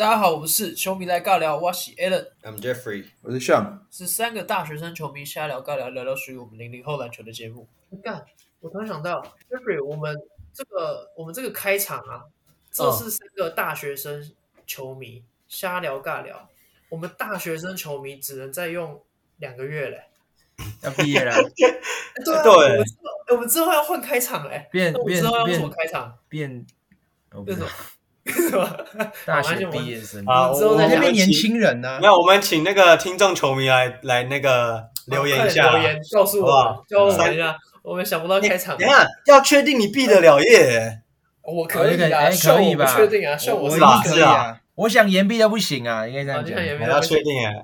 大家好，我们是球迷来尬聊，我是 Alan，I'm Jeffrey，我是 Sean，是三个大学生球迷瞎聊尬聊，聊聊属于我们零零后篮球的节目。干，我突然想到，Jeffrey，我们这个我们这个开场啊，这是三个大学生球迷瞎聊尬聊，我们大学生球迷只能再用两个月嘞，要毕业了。对、啊，对，我们，我们之后要换开场嘞，变变之后要怎么开场？变，变什么？大学毕业生啊，之后在那边年轻人呢？没有，我们请那个听众球迷来来那个留言一下，留言告诉我，告诉我一下。我们想不到开场，等下要确定你毕得了业，我可以啊，可以吧？确定啊，秀我是可以啊。我想延毕都不行啊，应该这样讲。我要确定哎，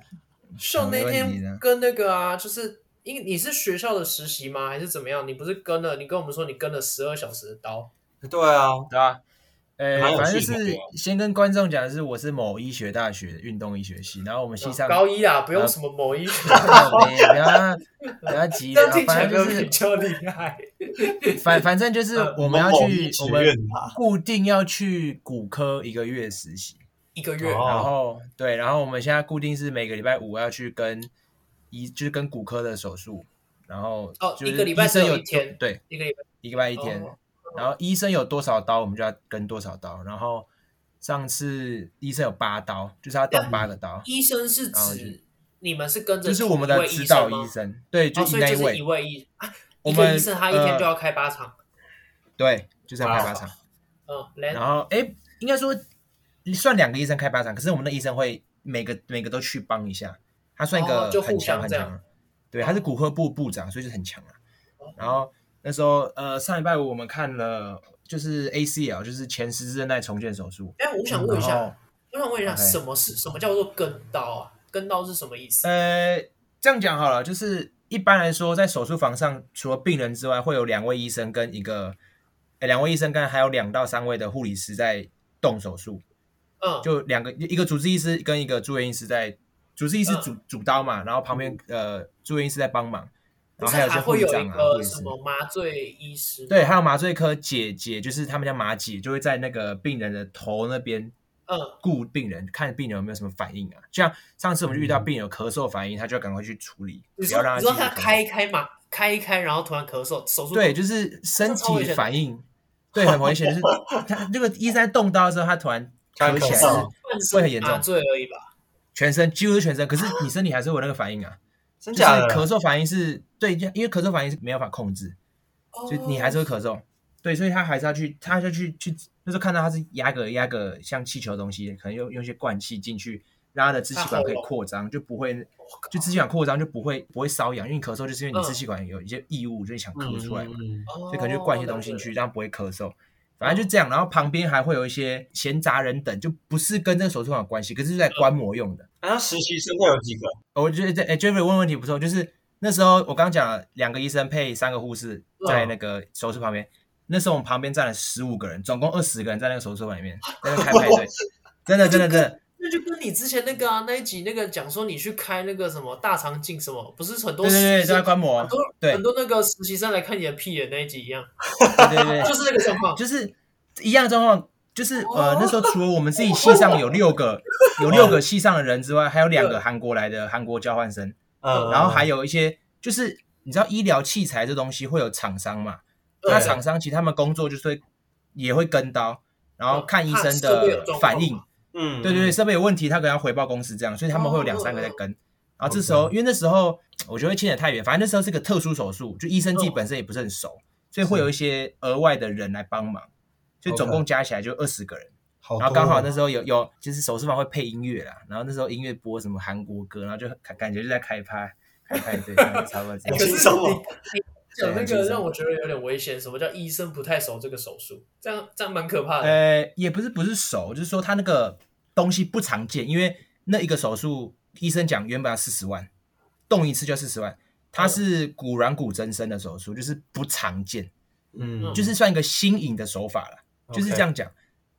秀那天跟那个啊，就是因你是学校的实习吗？还是怎么样？你不是跟了？你跟我们说你跟了十二小时的刀？对啊，对吧？呃，反正是先跟观众讲的是，我是某医学大学的运动医学系，然后我们系上高一啊，不用什么某医学，不要不要急，反正就是比较厉害。反反正就是我们要去，我们固定要去骨科一个月实习，一个月，然后对，然后我们现在固定是每个礼拜五要去跟医，就是跟骨科的手术，然后哦，一个礼拜只有一天，对，一个礼拜一个礼拜一天。然后医生有多少刀，我们就要跟多少刀。然后上次医生有八刀，就是他动八个刀。医生是指你们是跟着，就是我们的指导医生，对，就那一位。一位医啊，一个医生他一天就要开八场，对，就是要开八场。嗯，然后哎，应该说算两个医生开八场，可是我们的医生会每个每个都去帮一下，他算一个很强很强。对，他是骨科部部长，所以就很强啊。然后。那时候，呃，上礼拜五我们看了，就是 ACL，就是前十字韧带重建手术。哎，我想问一下，我想问一下，什么是什么叫做跟刀啊？跟刀是什么意思？呃，这样讲好了，就是一般来说，在手术房上，除了病人之外，会有两位医生跟一个，呃，两位医生跟还有两到三位的护理师在动手术。嗯，就两个，一个主治医师跟一个住院医师在，主治医师主主刀嘛，然后旁边呃住院医师在帮忙。然后还有些会有一个什么麻醉医师，对，还有麻醉科姐姐，就是他们家麻姐，就会在那个病人的头那边，嗯，顾病人，看病人有没有什么反应啊。像上次我们就遇到病人有咳嗽反应，他就要赶快去处理，不要让他。你说他开一开嘛，开一开，然后突然咳嗽，手术对，就是身体反应，对，很危险。就是他那个医生在动刀的时候，他突然咳起来，会很严重。麻醉而已吧，全身几乎是全身，可是你身体还是有那个反应啊。真假的？就是咳嗽反应是对，因为咳嗽反应是没有办法控制，所以你还是会咳嗽。对，所以他还是要去，他就去去那时候看到他是压个压个像气球的东西，可能用用一些灌气进去，让他的支气管可以扩张，就不会就支气管扩张就不会不会瘙痒，因为你咳嗽就是因为你支气管有一些异物，就是想咳出来嘛，所以可能就灌一些东西进去，这样不会咳嗽。反正就这样，然后旁边还会有一些闲杂人等，就不是跟这个手术有关系，可是是在观摩用的。那实习生会有几个？我觉得这哎，Jeffrey 问问题不错，就是那时候我刚刚讲了两个医生配三个护士在那个手术旁边，那时候我们旁边站了十五个人，总共二十个人在那个手术房里面在那开派对，真的真的真的。那就跟你之前那个啊那一集那个讲说你去开那个什么大肠镜什么，不是很多对对对在观摩，很多对很多那个实习生来看你的屁眼那一集一样，对对对，就是那个状况，就是。一样的状况，就是呃，那时候除了我们自己系上有六个，有六个系上的人之外，还有两个韩国来的韩国交换生，嗯，然后还有一些，就是你知道医疗器材这东西会有厂商嘛？那厂商其实他们工作就是会也会跟刀，然后看医生的反应，嗯，对对对，设备有问题，他可能要回报公司这样，所以他们会有两三个在跟。然后这时候，因为那时候我觉得牵扯太远，反正那时候是个特殊手术，就医生自己本身也不是很熟，所以会有一些额外的人来帮忙。就总共加起来就二十个人.然后刚好那时候有有就是手术房会配音乐啦，然后那时候音乐播什么韩国歌，然后就感感觉就在开拍开派对，差不多这样。可是你讲那个让我觉得有点危险，什么叫医生不太熟这个手术？这样这样蛮可怕的。呃，也不是不是熟，就是说他那个东西不常见，因为那一个手术医生讲原本要四十万，动一次就要四十万，它是骨软骨增生的手术，就是不常见，嗯，就是算一个新颖的手法了。就是这样讲，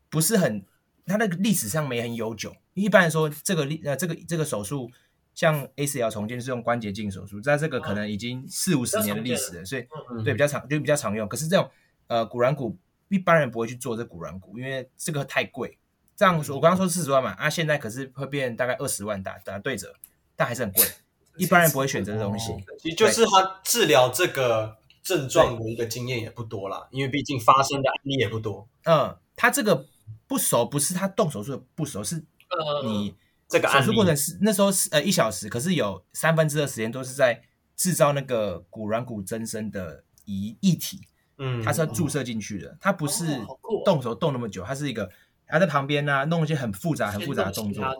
不是很，它那个历史上没很悠久。一般来说，这个历呃这个这个手术，像 ACL 重建是用关节镜手术，在这个可能已经四五十年的历史了，所以对比较常就比较常用。可是这种呃骨软骨一般人不会去做这骨软骨，因为这个太贵，这样说，我刚刚说四十万嘛，啊，现在可是会变大概二十万打打对折，但还是很贵，一般人不会选择这东西。其实就是他治疗这个症状的一个经验也不多啦，因为毕竟发生的案例也不多。嗯，他这个不熟，不是他动手术的不熟，是你这个手术过程是那时候是呃一小时，可是有三分之二时间都是在制造那个骨软骨增生的仪液体。嗯，它是要注射进去的，它不是动手动那么久，它是一个。他在旁边呢、啊，弄一些很复杂、很复杂的动作。嗯，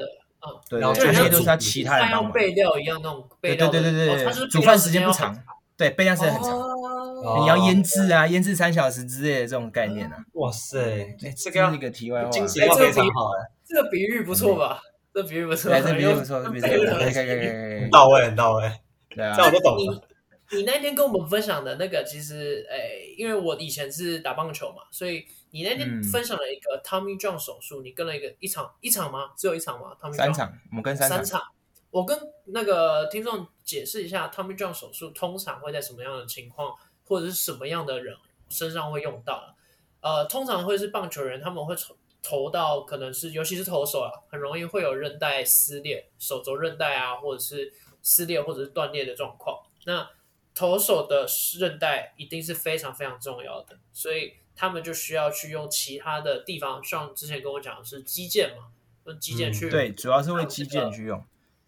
对，然后这些都是他其他人帮忙。备料一样那种备料。对对对对对，哦、煮饭时间不长，对，备料时间很长。哦、你要腌制啊，腌制三小时之类的这种概念啊。哇塞，这个一个题外话，精细化非常好哎。这个比喻不错吧？这比喻不错。对，这比喻不错，这比喻不错。可以可以可以可以。很到位，很到位。对啊，这我都懂了。你那天跟我们分享的那个，其实，诶、欸，因为我以前是打棒球嘛，所以你那天分享了一个 Tommy John 手术，你跟了一个一场一场吗？只有一场吗？Tommy John 三场，我们跟三场。我跟那个听众解释一下，Tommy John 手术通常会在什么样的情况，或者是什么样的人身上会用到？呃，通常会是棒球人，他们会投投到可能是，尤其是投手啊，很容易会有韧带撕裂，手肘韧带啊，或者是撕裂或者是断裂的状况。那投手的韧带一定是非常非常重要的，所以他们就需要去用其他的地方，像之前跟我讲的是肌腱嘛，用肌腱去、嗯、对，主要是为肌腱去用，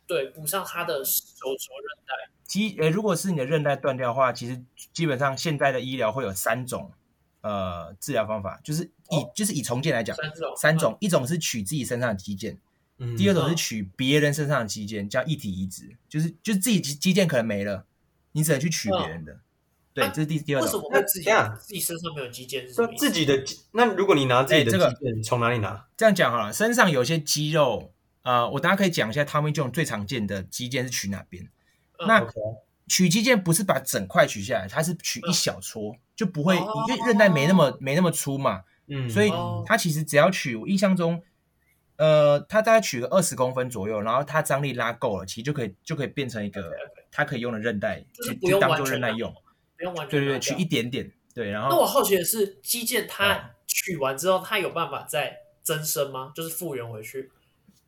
对，补上他的手肘韧带。肌诶，如果是你的韧带断掉的话，其实基本上现在的医疗会有三种呃治疗方法，就是以、哦、就是以重建来讲，三种，三种、嗯，一种是取自己身上的肌腱、嗯，第二种是取别人身上的肌腱，叫异体移植，就是就是自己肌肌腱可能没了。你只能去取别人的，嗯、对、啊，这是第第二种。为什么会自己这样？自己身上没有肌腱是什么？自己的那如果你拿自己的肌腱，你从哪里拿？这样讲好了，身上有些肌肉，呃，我大家可以讲一下，Tommy John 最常见的肌腱是取哪边？嗯、那.取肌腱不是把整块取下来，它是取一小撮，嗯、就不会，因为韧带没那么没那么粗嘛，嗯，所以它其实只要取，我印象中，呃，它大概取个二十公分左右，然后它张力拉够了，其实就可以就可以变成一个。它可以用的韧带，就是不用完全就当做韧带用，不用完全对对对，取一点点，对。然后，那我好奇的是，肌腱它取完之后，它有办法再增生吗？就是复原回去？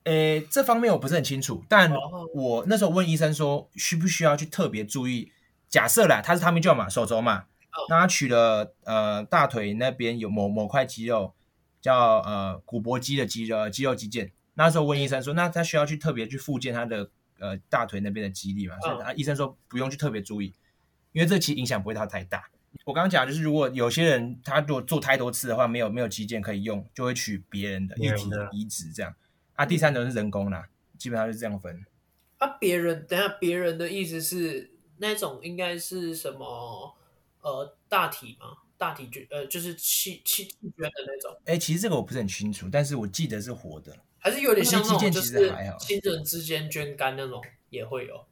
诶，这方面我不是很清楚，但我那时候问医生说，需不需要去特别注意？假设啦，他是 Tommy John 嘛，手肘嘛，那他取了呃大腿那边有某某块肌肉，叫呃股薄肌的肌肉肌肉肌腱。那时候问医生说，那他需要去特别去复健他的？呃，大腿那边的肌力嘛，所以他医生说不用去特别注意，因为这其实影响不会他太大。我刚刚讲就是，如果有些人他如果做太多次的话，没有没有肌腱可以用，就会取别人的异体移植这样。啊，第三种是人工啦，基本上是这样分。啊，别人等下别人的意思是那种应该是什么？呃，大体吗？大体捐呃，就是器器捐的那种。哎、欸，其实这个我不是很清楚，但是我记得是活的。还是有点像那种，就是亲人之间捐肝那种也会有，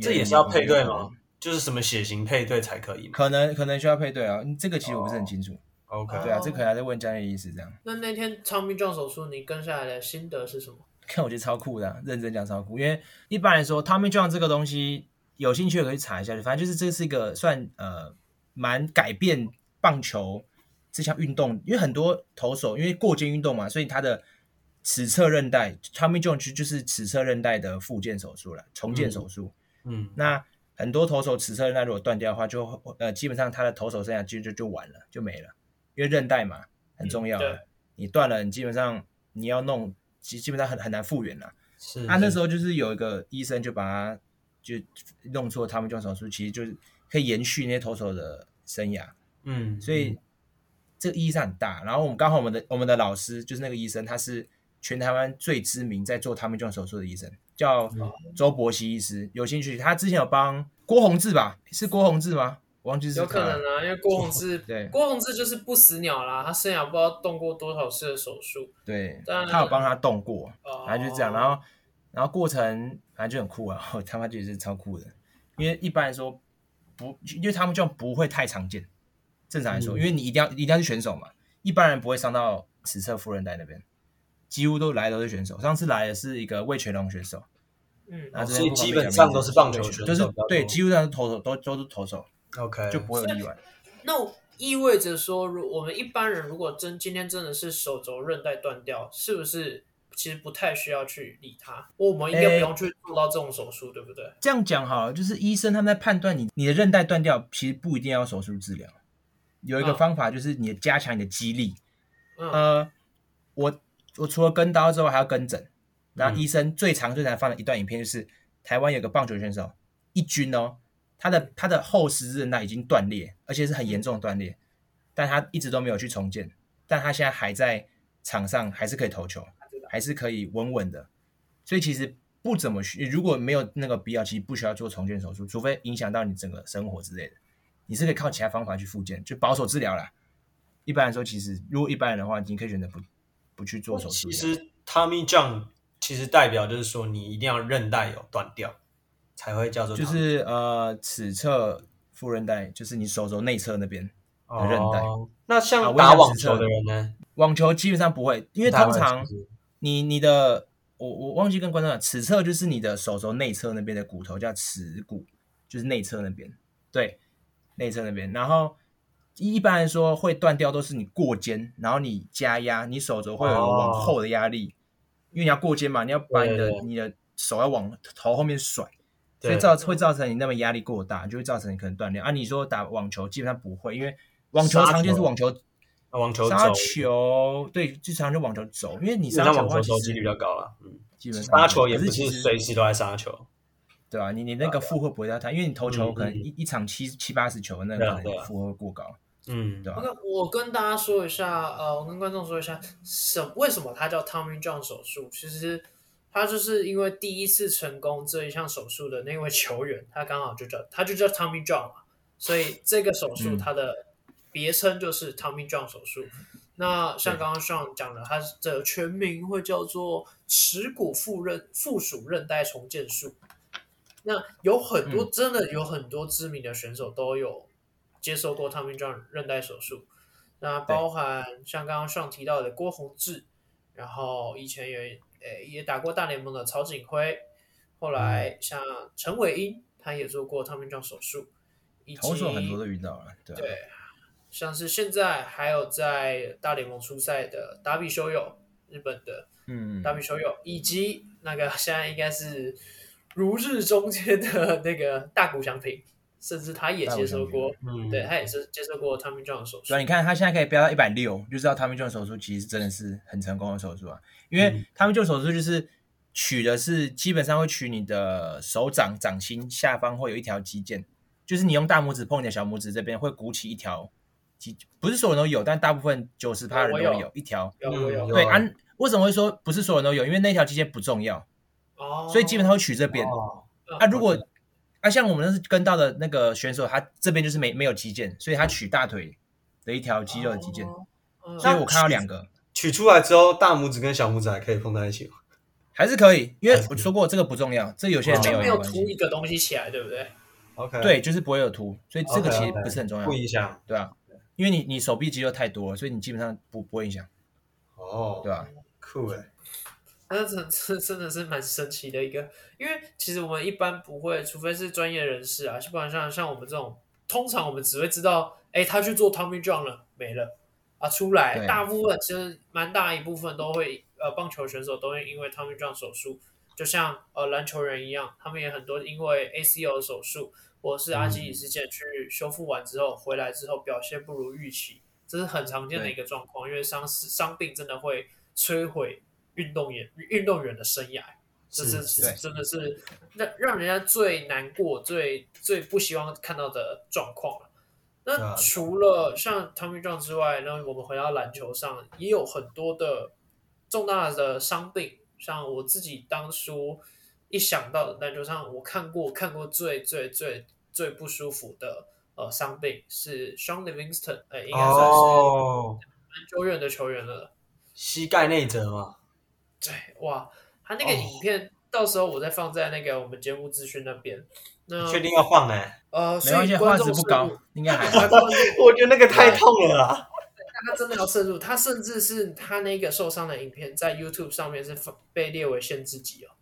这也是要配对吗？就是什么血型配对才可以？可能可能需要配对啊，这个其实我不是很清楚。Oh, OK，对啊，这可能还在问专业医师这样。那那天 Tommy John 手术你跟下来的心得是什么？看我觉得超酷的、啊，认真讲超酷。因为一般来说 Tommy John 这个东西，有兴趣的可以查一下，反正就是这是一个算呃蛮改变棒球这项运动，因为很多投手因为过肩运动嘛，所以他的。尺侧韧带，Tommy John 就是尺侧韧带的复健手术了，重建手术。嗯，那很多投手尺侧韧带如果断掉的话，就呃基本上他的投手生涯就就就完了，就没了，因为韧带嘛很重要。嗯、你断了，你基本上你要弄，基基本上很很难复原了。是，他、啊、那时候就是有一个医生就把他就弄错 Tommy John 手术，其实就是可以延续那些投手的生涯。嗯，所以、嗯、这个意义上很大。然后我们刚好我们的我们的老师就是那个医生，他是。全台湾最知名在做 Tommy John 手术的医生叫周伯熙医师，有兴趣？他之前有帮郭宏志吧？是郭宏志吗？我忘记是。有可能啊，因为郭宏志对郭宏志就是不死鸟啦，他生涯不知道动过多少次的手术。对，他有帮他动过，反正就这样。然后，然后过程反正就很酷啊，我他妈觉得是超酷的。因为一般来说不，因为 Tommy John 不会太常见。正常来说，嗯、因为你一定要一定要是选手嘛，一般人不会伤到尺侧副韧带那边。几乎都来都是选手，上次来的是一个魏全龙选手，嗯，那所以基本上都是棒球选手，就是对，几乎上是投手，都都是投手，OK，就不会有意外。那意味着说，如我们一般人如果真今天真的是手肘韧带断掉，是不是其实不太需要去理它？我们应该不用去做到这种手术，欸、对不对？这样讲好了，就是医生他们在判断你你的韧带断掉，其实不一定要手术治疗。有一个方法就是你加强你的肌力。嗯、呃，我我除了跟刀之外还要跟诊。然后医生最常最常放的一段影片就是台湾有个棒球选手一军哦。他的他的后十字韧带已经断裂，而且是很严重的断裂，但他一直都没有去重建，但他现在还在场上，还是可以投球，还是可以稳稳的，所以其实不怎么需，如果没有那个必要，其实不需要做重建手术，除非影响到你整个生活之类的，你是可以靠其他方法去复健，就保守治疗啦。一般来说，其实如果一般人的话，你可以选择不不去做手术。其实 Tommy John 其实代表就是说，你一定要韧带有断掉。才会叫做就是呃，尺侧副韧带，就是你手肘内侧那边的韧带。哦。那像打网球的人呢？网球基本上不会，因为通常你你的我我忘记跟观众讲，尺侧就是你的手肘内侧那边的骨头叫尺骨，就是内侧那边，对，内侧那边。然后一般来说会断掉都是你过肩，然后你加压，你手肘会有往后的压力，哦，因为你要过肩嘛，你要把你的你的手要往头后面甩。所以造会造成你那么压力过大，就会造成你可能断裂啊。你说打网球基本上不会，因为网球常见是网球，网球杀球，对，就常就网球走，因为你杀球的话其实几率比较高了，嗯，基本上杀球也不是随时都在杀球，对吧？你你那个负荷不会太大，因为你投球可能一一场七七八十球，那个可能负荷过高，嗯，对吧？那我跟大家说一下，呃，我跟观众说一下，什为什么它叫 Tommy John 手术？其实。他就是因为第一次成功这一项手术的那位球员，他刚好就叫他就叫 Tommy John 嘛，所以这个手术他的别称就是 Tommy John 手术。那像刚刚 Sean 讲的，他的全名会叫做耻骨附韧附属韧带重建术。那有很多真的有很多知名的选手都有接受过 Tommy John 韧带手术，那包含像刚刚 Sean 提到的郭宏志，然后以前有。诶，也打过大联盟的曹景辉，后来像陈伟英，他也做过 Tommy John 手术，以及投手很多都遇到了，对，对，像是现在还有在大联盟出赛的达比修友，日本的，嗯，达比修友，以及那个现在应该是如日中天的那个大谷翔平。甚至他也接受过，嗯，对，他也是接受过 Tommy John 手术。所以你看他现在可以飙到一百六，就知道 Tommy John 手术其实真的是很成功的手术啊。因为 Tommy John 手术就是取的是基本上会取你的手掌掌心下方会有一条肌腱，就是你用大拇指碰你的小拇指这边会鼓起一条肌，不是所有人都有，但大部分九十趴人都有，有一条。有有有。对啊，为什么会说不是所有人都有？因为那条肌腱不重要哦，所以基本上会取这边。哦、啊，如果啊，像我们那是跟到的那个选手，他这边就是没没有肌腱，所以他取大腿的一条肌肉的肌腱。哦、所以我看到两个取，取出来之后，大拇指跟小拇指还可以碰在一起吗？还是可以，因为我说过这个不重要，这有些人没有，没有凸一个东西起来，对不对？OK，对，就是不会有凸，所以这个其实不是很重要，不影响，对啊，因为你你手臂肌肉太多了，所以你基本上不不会影响。哦，对吧？酷诶。那这这 真的是蛮神奇的一个，因为其实我们一般不会，除非是专业人士啊，不然像像我们这种，通常我们只会知道，哎，他去做 Tommy John 了，没了啊，出来，大部分其实蛮大一部分都会，呃，棒球选手都会因为 Tommy John 手术，就像呃篮球人一样，他们也很多因为 ACL 手术或者是阿基里斯腱去修复完之后、嗯、回来之后表现不如预期，这是很常见的一个状况，因为伤伤病真的会摧毁。运动员运动员的生涯，这是，是真的是让让人家最难过、最最不希望看到的状况。那除了像 Tommy John 之外，那我们回到篮球上，也有很多的重大的伤病。像我自己当初一想到篮球上，我看过看过最最最最不舒服的呃伤病是 Shaun Livingston，哎、欸，应该算是蛮久远的球员了，膝盖内折嘛。对，哇，他那个影片到时候我再放在那个我们节目资讯那边。那确定要放哎？呃，没关系，画质不高，应该还好。我觉得那个太痛了啦。他真的要摄入，他甚至是他那个受伤的影片在 YouTube 上面是被列为限制级哦，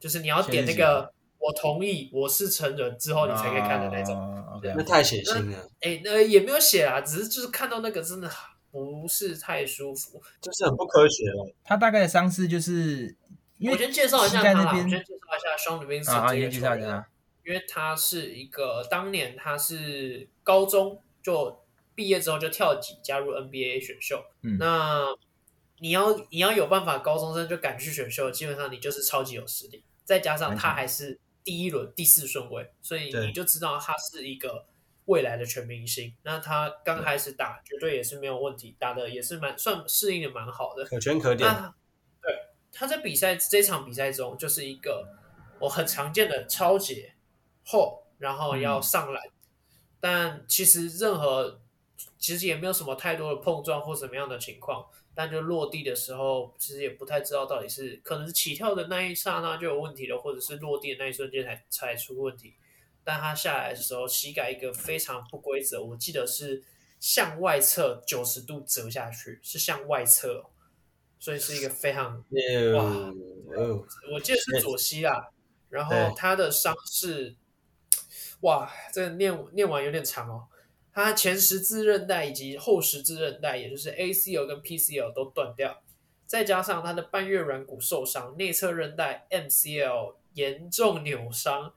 就是你要点那个我同意，我是成人之后你才可以看的那种。那太血腥了。哎，那也没有写啊，只是就是看到那个真的不是太舒服，就是很不科学了。他大概的伤势就是，因为我先介绍一下他啦，我先介绍一下 Sean Livingston 啊，这个介绍一下，因为他是一个当年他是高中就毕业之后就跳级加入 NBA 选秀，嗯，那你要你要有办法高中生就敢去选秀，基本上你就是超级有实力，再加上他还是。第一轮第四顺位，所以你就知道他是一个未来的全明星。那他刚开始打，绝对也是没有问题，打的也是蛮算适应的蛮好的，可圈可点。对，他在比赛这场比赛中，就是一个我很常见的超节后，然后要上篮，嗯、但其实任何其实也没有什么太多的碰撞或什么样的情况。但就落地的时候，其实也不太知道到底是可能是起跳的那一刹那就有问题了，或者是落地的那一瞬间才才出问题。但他下来的时候，膝盖一个非常不规则，我记得是向外侧九十度折下去，是向外侧，所以是一个非常 哇，oh, 我记得是左膝啦。然后他的伤势，哇，这个念念完有点长哦。他前十字韧带以及后十字韧带，也就是 ACL 跟 PCL 都断掉，再加上他的半月软骨受伤，内侧韧带 MCL 严重扭伤，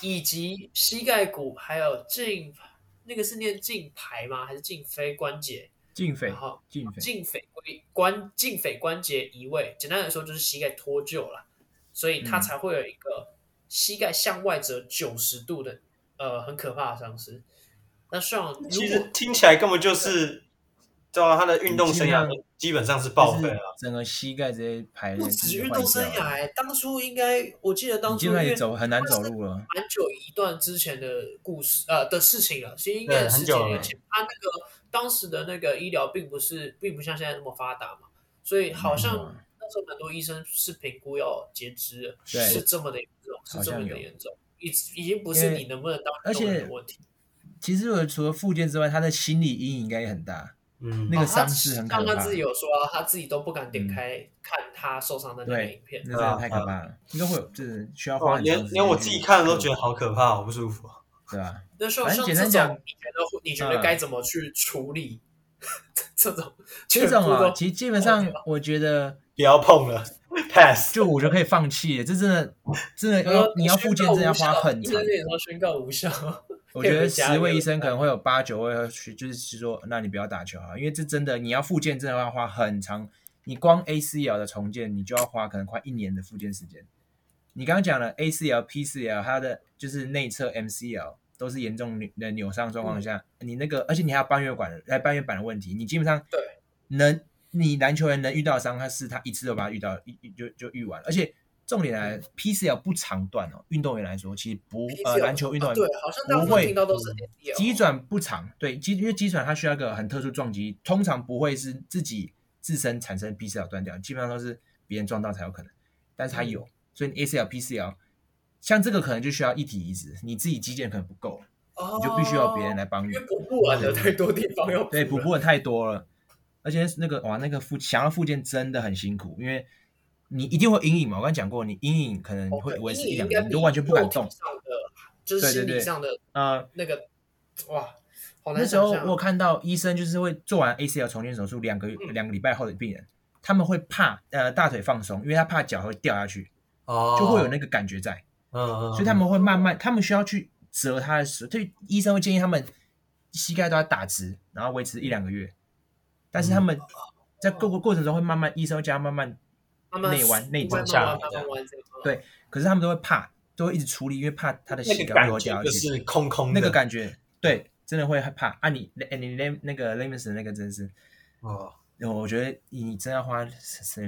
以及膝盖骨还有胫那个是念胫排吗？还是胫腓关节？胫腓，然后胫腓胫腓关胫腓关节移位，简单来说就是膝盖脱臼了，所以它才会有一个膝盖向外折九十度的呃很可怕的伤势。那像其实听起来根本就是，对啊，他的运动生涯基本上是报废了，整个膝盖直接排不止运动生涯，当初应该我记得当初因为走很难走路了，蛮久一段之前的故事呃的事情了，其实应该是十几年前，他那个当时的那个医疗并不是并不像现在那么发达嘛，所以好像那时候很多医生是评估要截肢，是这么的严重，是这么的严重，已已经不是你能不能当运动员的问题。其实，我除了附件之外，他的心理阴影应该也很大。嗯，那个伤势很可怕。刚刚自己有说，他自己都不敢点开看他受伤的那个影片，那真的太可怕了。应该会有，就是需要花连连我自己看了都觉得好可怕，好不舒服，对啊？那说，像这种，你觉得你觉得该怎么去处理 这种？这种啊，其实基本上我觉得不要碰了 pass，就我觉得可以放弃。这真的真的要你要复健，真的要花很长。宣告无效。我觉得十位医生可能会有八九位会去，就是说，那你不要打球啊，因为这真的你要复健，真的要花很长。你光 ACL 的重建，你就要花可能快一年的复健时间。你刚刚讲了 ACL、PCL，它的就是内侧 MCL 都是严重的扭伤状况下，嗯、你那个，而且你还有半月管来半月板的问题，你基本上对能你篮球员能遇到的伤，他是他一次都把它遇到一就就遇完了，而且。重点来，PCL 不长断哦。运动员来说，其实不呃，篮球运动员对，好像不会听到都是机转不长，对机因为机转它需要一个很特殊撞击，通常不会是自己自身产生 PCL 断掉，基本上都是别人撞到才有可能。但是它有，所以 ACL、PCL 像这个可能就需要一体移植，你自己肌腱可能不够，你就必须要别人来帮你。因为补不完的太多地方要对补不完太多了，而且那个哇，那个复想要复健真的很辛苦，因为。你一定会阴影嘛？我刚才讲过，你阴影可能会维持一两年，你都完全不敢动。就是心理上的呃那个哇，那时候我看到医生就是会做完 ACL 重建手术两个月两个礼拜后的病人，他们会怕呃大腿放松，因为他怕脚会掉下去，哦，就会有那个感觉在，嗯嗯，所以他们会慢慢，他们需要去折他的手，所以医生会建议他们膝盖都要打直，然后维持一两个月，但是他们在各个过程中会慢慢，医生会叫他慢慢。内弯内转下来，对，可是他们都会怕，都会一直处理，因为怕他的膝盖会掉下去。就是空空那个感觉，对，真的会害怕。啊，你你那那个 Livingston 那个真是哦，我觉得你真要花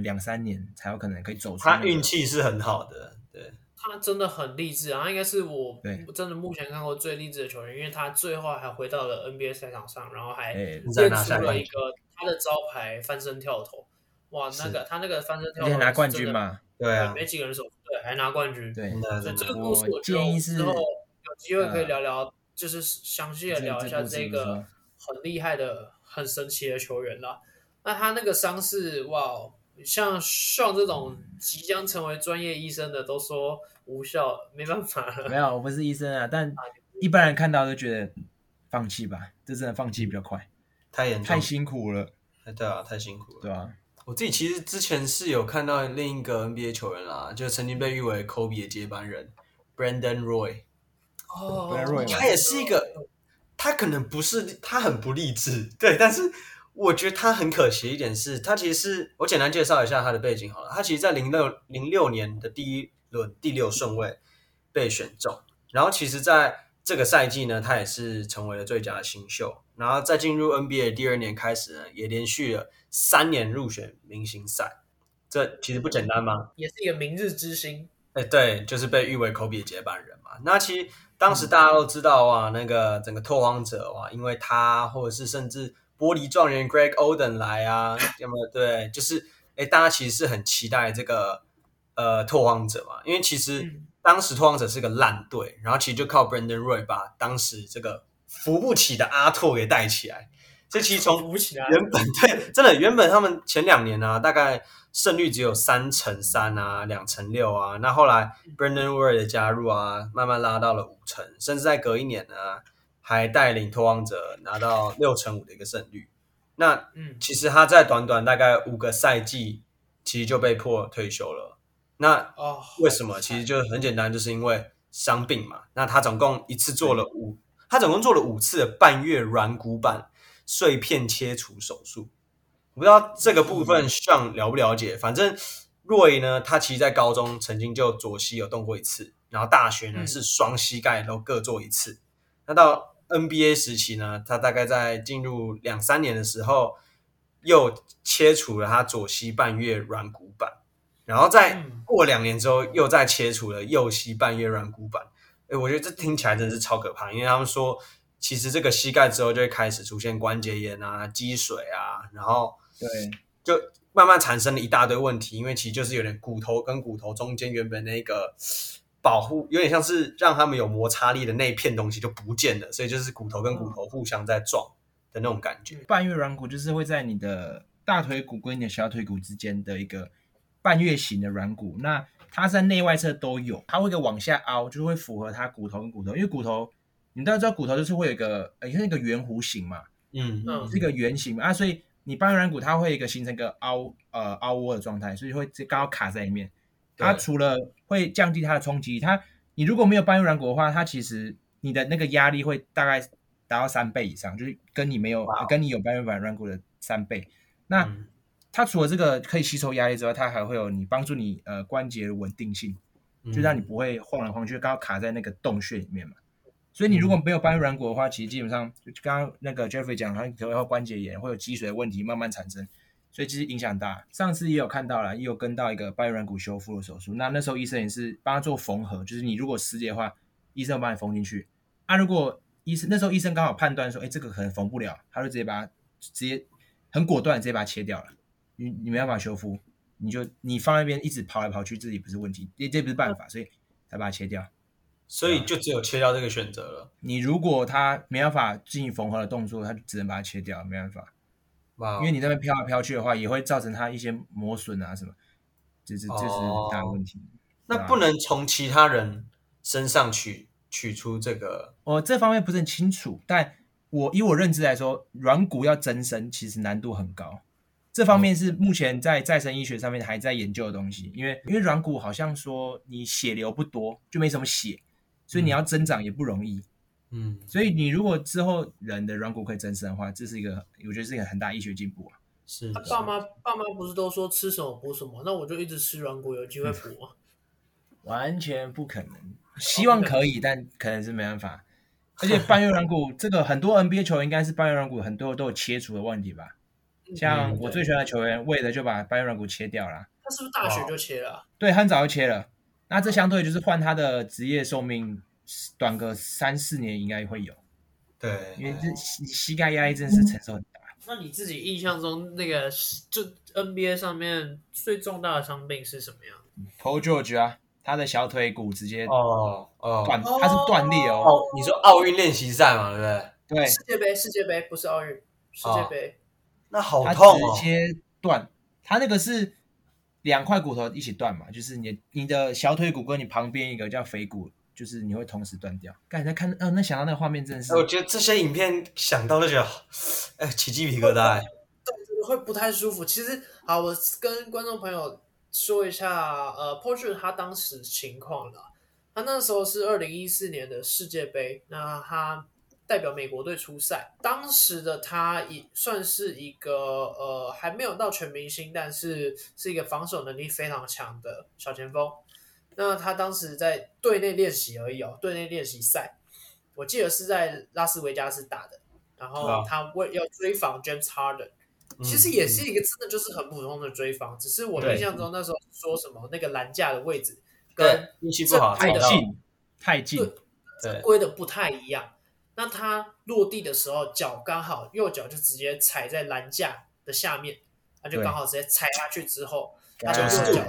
两三年才有可能可以走出。他运气是很好的，对，他真的很励志啊！他应该是我真的目前看过最励志的球员，因为他最后还回到了 NBA 赛场上，然后还练出了一个他的招牌翻身跳投。哇，那个他那个翻身跳，投拿冠军嘛？对啊，没几个人手对，还拿冠军。对，所以这个故事我建议是之后有机会可以聊聊，就是详细的聊一下这个很厉害的、很神奇的球员啦。那他那个伤势，哇，像像这种即将成为专业医生的，都说无效，没办法。没有，我不是医生啊，但 一般人看到都觉得放弃吧，这真的放弃比较快，太严重，太辛苦了。对啊，太辛苦了。对啊，我自己其实之前是有看到另一个 NBA 球员啦，就曾经被誉为 Kobe 的接班人 Brandon Roy。哦，Brandon Roy，他也是一个，他可能不是，他很不励志，对，但是。我觉得他很可惜一点是，他其实是我简单介绍一下他的背景好了。他其实，在零六零六年的第一轮第六顺位被选中，然后其实在这个赛季呢，他也是成为了最佳新秀。然后在进入 NBA 第二年开始呢，也连续了三年入选明星赛，这其实不简单吗？也是一个明日之星。哎，对，就是被誉为 Kobe 的接班人嘛。那其实当时大家都知道啊，那个整个拓荒者啊，因为他或者是甚至。玻璃状元 Greg Oden 来啊，那么？对，就是哎，大家其实是很期待这个呃拓荒者嘛，因为其实当时拓荒者是个烂队，然后其实就靠 Brandon Roy 把当时这个扶不起的阿拓给带起来。这其实从原本对，真的原本他们前两年啊，大概胜率只有三成三啊，两成六啊，那后来 Brandon Ware 的加入啊，慢慢拉到了五成，甚至在隔一年呢。还带领拓荒者拿到六成五的一个胜率，那嗯其实他在短短大概五个赛季，其实就被迫退休了。那为什么？其实就很简单，就是因为伤病嘛。那他总共一次做了五，他总共做了五次的半月软骨板碎片切除手术。我不知道这个部分像了不了解。反正 Roy 呢，他其实在高中曾经就左膝有动过一次，然后大学呢是双膝盖都各做一次。那到 NBA 时期呢，他大概在进入两三年的时候，又切除了他左膝半月软骨板，然后再过两年之后，又再切除了右膝半月软骨板。哎，我觉得这听起来真的是超可怕，因为他们说，其实这个膝盖之后就会开始出现关节炎啊、积水啊，然后对，就慢慢产生了一大堆问题，因为其实就是有点骨头跟骨头中间原本那个。保护有点像是让他们有摩擦力的那一片东西就不见了，所以就是骨头跟骨头互相在撞的那种感觉。半月软骨就是会在你的大腿骨跟你的小腿骨之间的一个半月形的软骨，那它在内外侧都有，它会一个往下凹，就会符合它骨头跟骨头，因为骨头你大家知道骨头就是会有一个呃像一个圆弧形嘛，嗯嗯，是一个圆形嘛啊，所以你半月软骨它会一个形成一个凹呃凹窝的状态，所以会刚好卡在里面。它除了会降低它的冲击，它你如果没有半月软骨的话，它其实你的那个压力会大概达到三倍以上，就是跟你没有 Wow. 跟你有半月板软骨的三倍。那、嗯、它除了这个可以吸收压力之外，它还会有你帮助你呃关节的稳定性，就让你不会晃来晃去，刚好卡在那个洞穴里面嘛。所以你如果没有半月软骨的话，其实基本上就刚刚那个 Jeffrey 讲，他可能会关节炎，会有积水的问题慢慢产生。所以其实影响大。上次也有看到了，也有跟到一个半月软骨修复的手术。那那时候医生也是帮他做缝合，就是你如果撕裂的话，医生会帮你缝进去。啊，如果医生那时候医生刚好判断说，哎，这个可能缝不了，他就直接把它直接很果断直接把它切掉了。你你没办法修复，你就你放那边一直跑来跑去，自己不是问题，这这不是办法，所以才把它切掉。所以就只有切掉这个选择了。你如果他没办法进行缝合的动作，他就只能把它切掉，没办法。Wow. 因为你那边飘来飘去的话，也会造成它一些磨损啊什么，这是这是很大的问题。Oh. 那不能从其他人身上取取出这个？我这方面不是很清楚，但我以我认知来说，软骨要增生其实难度很高。这方面是目前在再生医学上面还在研究的东西，因为因为软骨好像说你血流不多，就没什么血，所以你要增长也不容易。嗯，所以你如果之后人的软骨可以增生的话，这是一个我觉得是一个很大医学进步啊。是，他爸妈爸妈不是都说吃什么补什么，那我就一直吃软骨，有机会补 吗？完全不可能，希望可以，但可能是没办法。而且半月软骨这个很多 NBA 球员应该是半月软骨很多都有切除的问题吧？像我最喜欢的球员，为了就把半月软骨切掉了。他是不是大学就切了？对，很早就切了。那这相对就是换他的职业寿命。短个三四年应该会有，对，因为这膝膝盖压力真的是承受很大。那你自己印象中那个就 NBA 上面最重大的伤病是什么样？Paul George 啊，他的小腿骨直接哦哦断，他是断裂哦。哦，你说奥运练习赛嘛，对不对？对，世界杯，世界杯不是奥运，世界杯。那好痛哦，直接断，他那个是两块骨头一起断嘛，就是你你的小腿骨跟你旁边一个叫腓骨，就是你会同时断掉。刚才看，呃，那想到那个画面真的是，我觉得这些影片想到就觉得，哎，起鸡皮疙瘩，对，会不太舒服。其实，好，我跟观众朋友说一下，呃，Porter 他当时情况了，他那时候是二零一四年的世界杯，那他。代表美国队出赛，当时的他也算是一个呃还没有到全明星，但是是一个防守能力非常强的小前锋。那他当时在队内练习而已哦，队内练习赛，我记得是在拉斯维加斯打的。然后他为要追防 James Harden，其实也是一个真的就是很普通的追防，嗯、只是我印象中那时候说什么那个篮架的位置跟运气不好，太近太近，正，规的不太一样。那他落地的时候，脚刚好右脚就直接踩在栏架的下面，他就刚好直接踩下去之后，他就右脚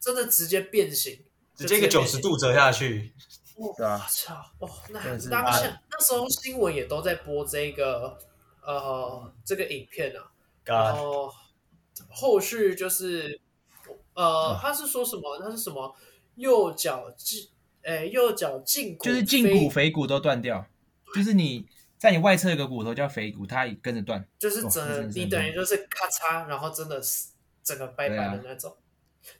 真的直接变形，直接一个九十度折下去。我操！哦，那当下那时候新闻也都在播这个呃这个影片啊，然后后续就是呃他是说什么？他是什么？右脚胫，诶，右脚胫骨就是胫骨、腓骨都断掉。就是你在你外侧有个骨头叫腓骨，它也跟着断，就是整个你等于就是咔嚓，然后真的是整个拜拜的那种。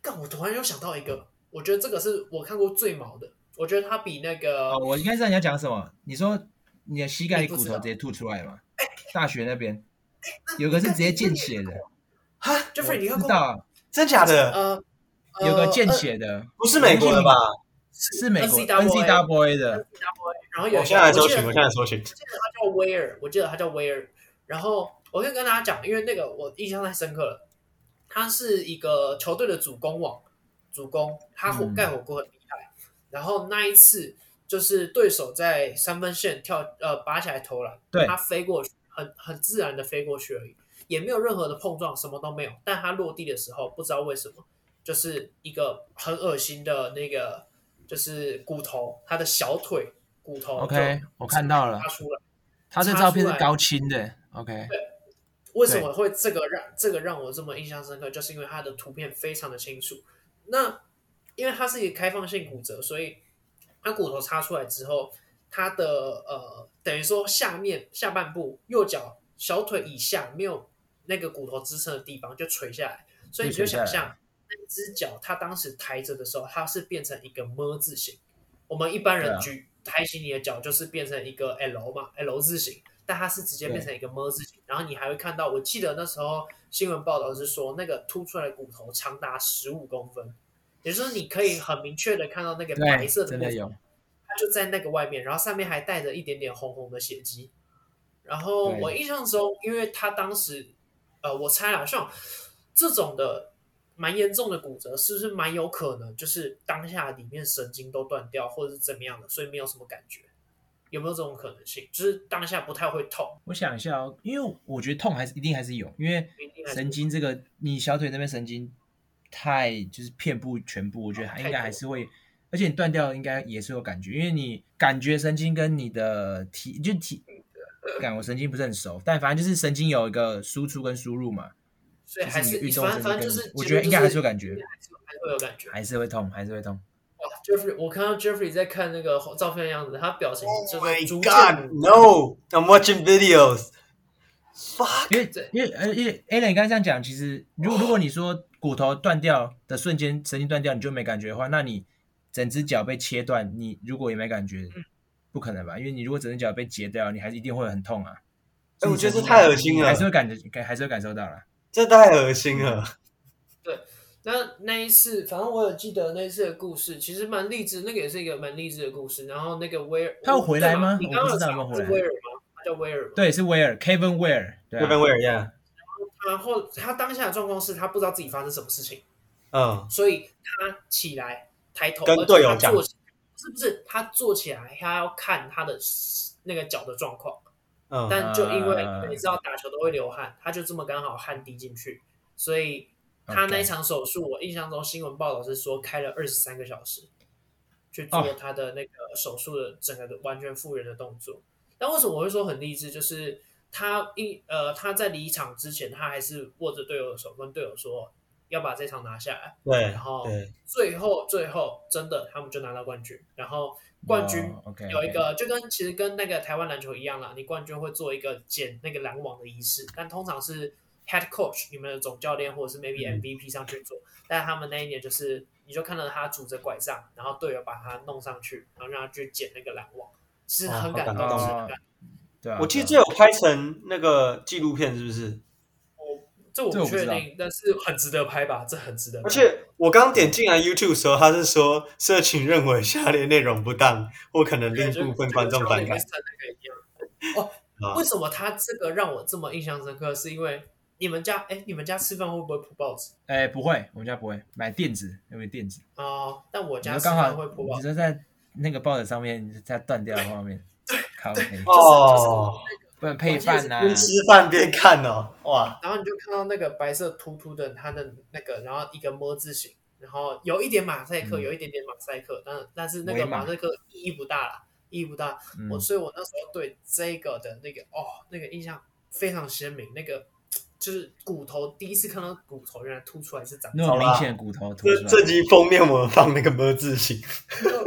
但、啊、我突然又想到一个，我觉得这个是我看过最毛的，我觉得它比那个……哦，我应该知道你要讲什么。你说你的膝盖骨头直接吐出来嘛？大学那边有个是直接见血的，哈，Jeffrey 你知道啊？真假的？呃，有个见血的，呃、不是美国的吧？是美国 N C W A 的。然后有，我现在搜寻，我现在搜寻。我记得他叫威尔，我记得他叫威尔。然后我可以跟大家讲，因为那个我印象太深刻了。他是一个球队的主攻网，主攻，他火盖火锅很厉害。嗯、然后那一次就是对手在三分线跳，呃，拔起来投篮，对，他飞过去，很很自然的飞过去而已，也没有任何的碰撞，什么都没有。但他落地的时候，不知道为什么，就是一个很恶心的那个，就是骨头，他的小腿。骨头，OK，我看到了，他这照片是高清的，OK。对，为什么会这个让这个让我这么印象深刻？就是因为他的图片非常的清楚。那因为它是一个开放性骨折，所以他骨头插出来之后，他的呃，等于说下面下半部右脚小腿以下没有那个骨头支撑的地方就垂下来，所以你就想象那只脚，他当时抬着的时候，它是变成一个么字形。我们一般人举。抬起你的脚就是变成一个 L 嘛，L 字形，但它是直接变成一个么字形。然后你还会看到，我记得那时候新闻报道是说，那个凸出来的骨头长达十五公分，也就是你可以很明确的看到那个白色的部分，它就在那个外面，然后上面还带着一点点红红的血迹。然后我印象中，因为他当时，呃，我猜啊，像这种的。蛮严重的骨折，是不是蛮有可能就是当下里面神经都断掉，或者是怎么样的，所以没有什么感觉？有没有这种可能性？就是当下不太会痛。我想一下哦，因为我觉得痛还是一定还是有，因为神经这个，你小腿那边神经太就是遍布全部，我觉得应该还是会，而且你断掉应该也是有感觉，因为你感觉神经跟你的体就体感我神经不是很熟，但反正就是神经有一个输出跟输入嘛。所以还是你反正反正就是，我觉得应该还是有感觉，还是会有感觉，还是会痛，还是会痛。哇，Jeffrey，我看到 Jeffrey 在看那个照片的样子，他表情就是逐渐。Oh my God, no! I'm watching videos. Fuck. 因为因为呃因为 Alan 你刚才这样讲，其实如果如果你说骨头断掉的瞬间神经断掉你就没感觉的话，那你整只脚被切断，你如果也没感觉，不可能吧？因为你如果整只脚被截掉，你还是一定会很痛啊。哎，我觉得这太恶心了，还是会感觉感还是会感受到了。这太恶心了。对，那那一次，反正我有记得那一次的故事，其实蛮励志，那个也是一个蛮励志的故事。然后那个威尔，他有回来吗？你刚刚有讲是威尔吗？他叫威尔。对，是威尔，Kevin Ware，Kevin Ware，yeah。然后他当下的状况是他不知道自己发生什么事情，嗯，所以他起来抬头跟队友讲，是不是他坐起来，他要看他的那个脚的状况。嗯、但就因为你知道打球都会流汗，他就这么刚好汗滴进去，所以他那一场手术，我印象中新闻报道是说开了二十三个小时去做他的那个手术的整个的完全复原的动作。但为什么我会说很励志？就是他一呃他在离场之前，他还是握着队友的手，跟队友说：“要把这场拿下来。对，然后最后最后真的他们就拿到冠军。然后冠军有一个、oh. 就跟其实跟那个台湾篮球一样啦，你冠军会做一个捡那个篮网的仪式，但通常是 head coach 你们的总教练或者是 maybe MVP 上去做。嗯、但他们那一年就是你就看到他拄着拐杖，然后队友把他弄上去，然后让他去捡那个篮网，是很感动的。Oh, 对啊，我记得这有拍成那个纪录片，是不是？这我不确定，但是很值得拍吧？这很值得拍。而且我刚点进来 YouTube 的时候，他是说社群认为下列内容不当，或可能令部分观众反感。哦，为什么他这个让我这么印象深刻？是因为你们家哎，你们家吃饭会不会铺报纸？哎，不会，我们家不会买电子，因为电子。哦，但我家刚好会铺报纸。你说在那个报纸上面，在断掉的画面，对，对，哦。不能配饭呐、啊，边吃饭边看哦，哇！然后你就看到那个白色突突的，它的那个，然后一个么字形，然后有一点马赛克，嗯、有一点点马赛克，但但是那个马赛克意义不大啦，意义不大。我、嗯、所以，我那时候对这个的那个哦，那个印象非常鲜明。那个就是骨头，第一次看到骨头原来凸出来是长那么明显，骨头凸出来。这这集封面我们放那个么字形，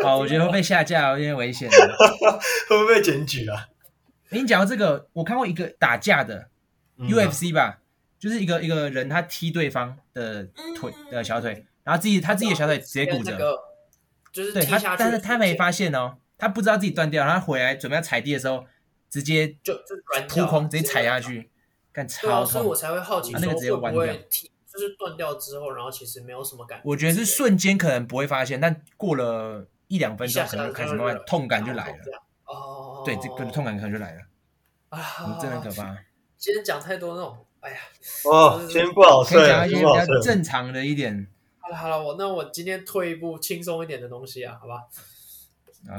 好，我觉得会被下架，有点危险的，会不会被检举啊？你讲到这个，我看过一个打架的 UFC 吧，就是一个一个人他踢对方的腿的小腿，然后自己他自己的小腿直接骨折，就是对他，但是他没发现哦，他不知道自己断掉，然后他回来准备要踩地的时候，直接就就扑空，直接踩下去，干超痛，所以我才会好奇，那个直接弯掉，就是断掉之后，然后其实没有什么感觉。我觉得是瞬间可能不会发现，但过了一两分钟，可能开始慢慢痛感就来了。哦，对，这个痛感可能就来了啊，真的可怕。今天讲太多那种，哎呀，哦，今天不好睡，讲一些比较正常的一点。好了好了，我那我今天推一部轻松一点的东西啊，好吧？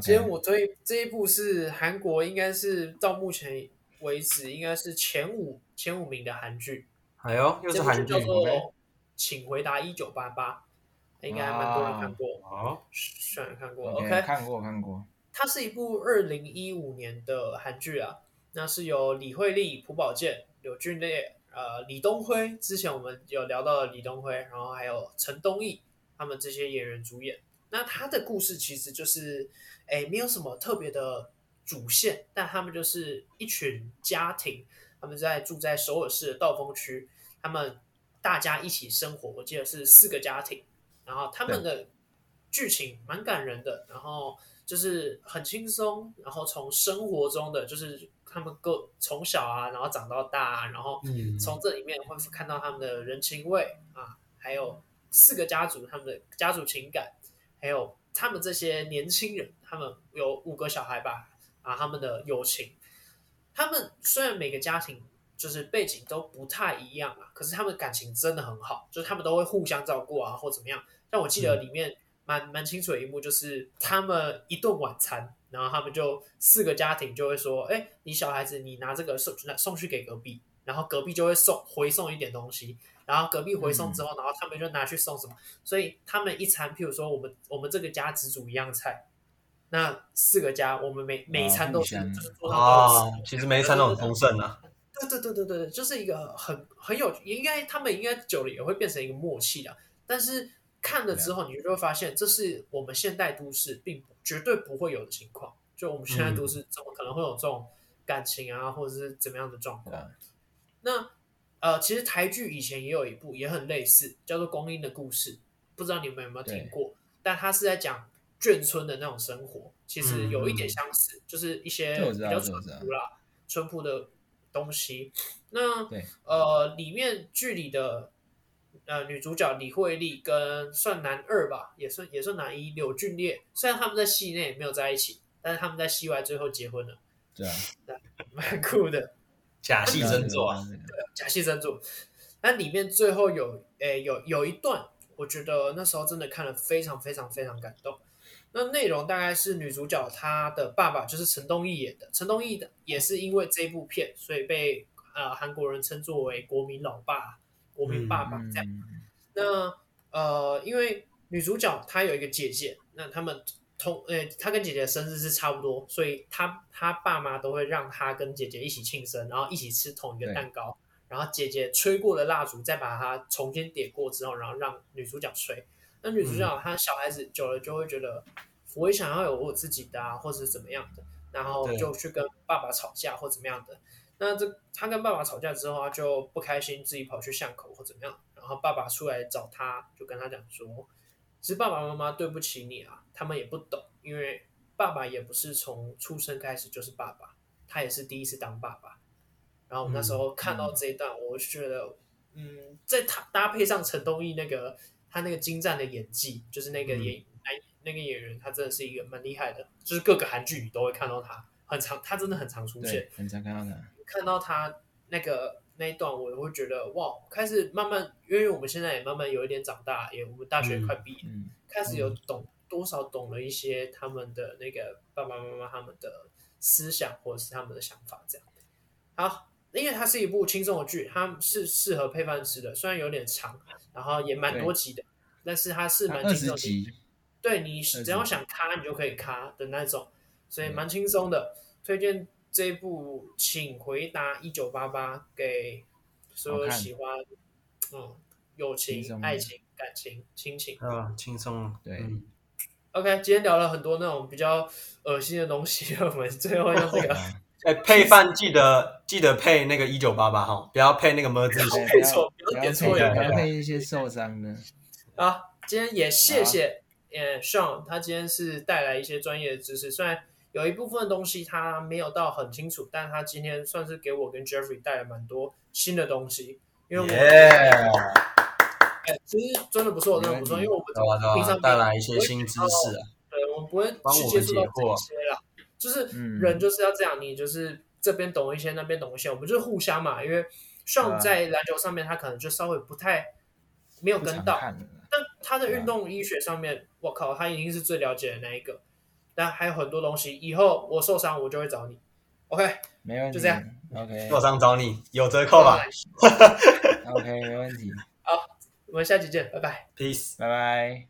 今天我推这一部是韩国，应该是到目前为止应该是前五前五名的韩剧。哎呦，又是韩剧，叫做《请回答一九八八》，应该还蛮多人看过。好，算了，看过，OK，看过看过。它是一部二零一五年的韩剧啊，那是由李惠利、朴宝剑、柳俊烈、呃李东辉，之前我们有聊到的李东辉，然后还有陈东义他们这些演员主演。那他的故事其实就是，哎，没有什么特别的主线，但他们就是一群家庭，他们在住在首尔市的道峰区，他们大家一起生活，我记得是四个家庭，然后他们的剧情蛮感人的，然后。就是很轻松，然后从生活中的，就是他们各从小啊，然后长到大啊，然后从这里面会看到他们的人情味啊，还有四个家族他们的家族情感，还有他们这些年轻人，他们有五个小孩吧，啊，他们的友情。他们虽然每个家庭就是背景都不太一样啊，可是他们感情真的很好，就是他们都会互相照顾啊，或怎么样。但我记得里面。蛮蛮清楚的一幕，就是他们一顿晚餐，然后他们就四个家庭就会说：“哎，你小孩子，你拿这个送送去给隔壁，然后隔壁就会送回送一点东西，然后隔壁回送之后，嗯、然后他们就拿去送什么。所以他们一餐，譬如说我们我们这个家只煮一样菜，那四个家我们每每一餐都是就是做到其实每一餐都很丰盛啊。对对对对对，就是一个很很有应该他们应该久了也会变成一个默契的，但是。看了之后，你就会发现，这是我们现代都市并绝对不会有的情况。就我们现在都市怎么可能会有这种感情啊，或者是怎么样的状况？嗯、那呃，其实台剧以前也有一部也很类似，叫做《光阴的故事》，不知道你们有没有听过？但它是在讲眷村的那种生活，其实有一点相似，嗯、就是一些比较淳朴啦、淳朴的东西。那对呃，里面剧里的。呃，女主角李惠利跟算男二吧，也算也算男一柳俊烈。虽然他们在戏内没有在一起，但是他们在戏外最后结婚了。对啊，蛮酷的，假戏真做啊，假戏真做。那里面最后有诶有有一段，我觉得那时候真的看了非常非常非常感动。那内容大概是女主角她的爸爸就是陈东义演的，陈东义的也是因为这部片，所以被呃韩国人称作为国民老爸。国民爸爸这样，嗯、那呃，因为女主角她有一个姐姐，那他们同呃，她跟姐姐的生日是差不多，所以她她爸妈都会让她跟姐姐一起庆生，然后一起吃同一个蛋糕，然后姐姐吹过的蜡烛再把它重新点过之后，然后让女主角吹。那女主角她小孩子久了就会觉得，我也想要有我自己的啊，或者是怎么样的，然后就去跟爸爸吵架或怎么样的。那这他跟爸爸吵架之后，他就不开心，自己跑去巷口或怎么样。然后爸爸出来找他，就跟他讲说，其实爸爸妈妈对不起你啊，他们也不懂，因为爸爸也不是从出生开始就是爸爸，他也是第一次当爸爸。然后我那时候看到这一段，我就觉得，嗯，嗯，在他搭配上陈东义那个他那个精湛的演技，就是那个演男、嗯、那个演员，他真的是一个蛮厉害的，就是各个韩剧你都会看到他，很常，他真的很常出现，很常看到他。看到他那个那一段，我会觉得哇，开始慢慢，因为我们现在也慢慢有一点长大，也我们大学快毕业，嗯嗯、开始有懂多少懂了一些他们的那个爸爸妈妈他们的思想或者是他们的想法这样。好，因为它是一部轻松的剧，它是适合配饭吃的，虽然有点长，然后也蛮多集的，但是它是蛮轻松的。集对，你只要想卡，你就可以卡的那种，所以蛮轻松的，嗯、推荐。这一部，请回答一九八八，给所有喜欢嗯友情、爱情、感情、亲情啊，轻松对。嗯、OK，今天聊了很多那种比较恶心的东西，我们最后用这个哎配饭记得记得配那个一九八八哈，不要配那个么字形，没错，不要点错，不要配一些受伤的。啊，今天也谢谢嗯 Sean，他今天是带来一些专业的知识，虽然。有一部分东西他没有到很清楚，但他今天算是给我跟 Jeffrey 带来蛮多新的东西，因为我，Yeah. 其实真的不错，真的不错，因为我们平常带来一些新知识啊，对，我们不会去接触到这些啦，就是人就是要这样，你就是这边懂一些，那边懂一些，我们就是互相嘛，因为 Sean 在篮球上面他可能就稍微不太没有跟到，但他的运动医学上面，我靠，他一定是最了解的那一个。但还有很多东西，以后我受伤我就会找你，OK？没问题，就这样，OK。受伤找你有折扣吧？OK，没问题。好，我们下期见，拜拜，Peace，拜拜。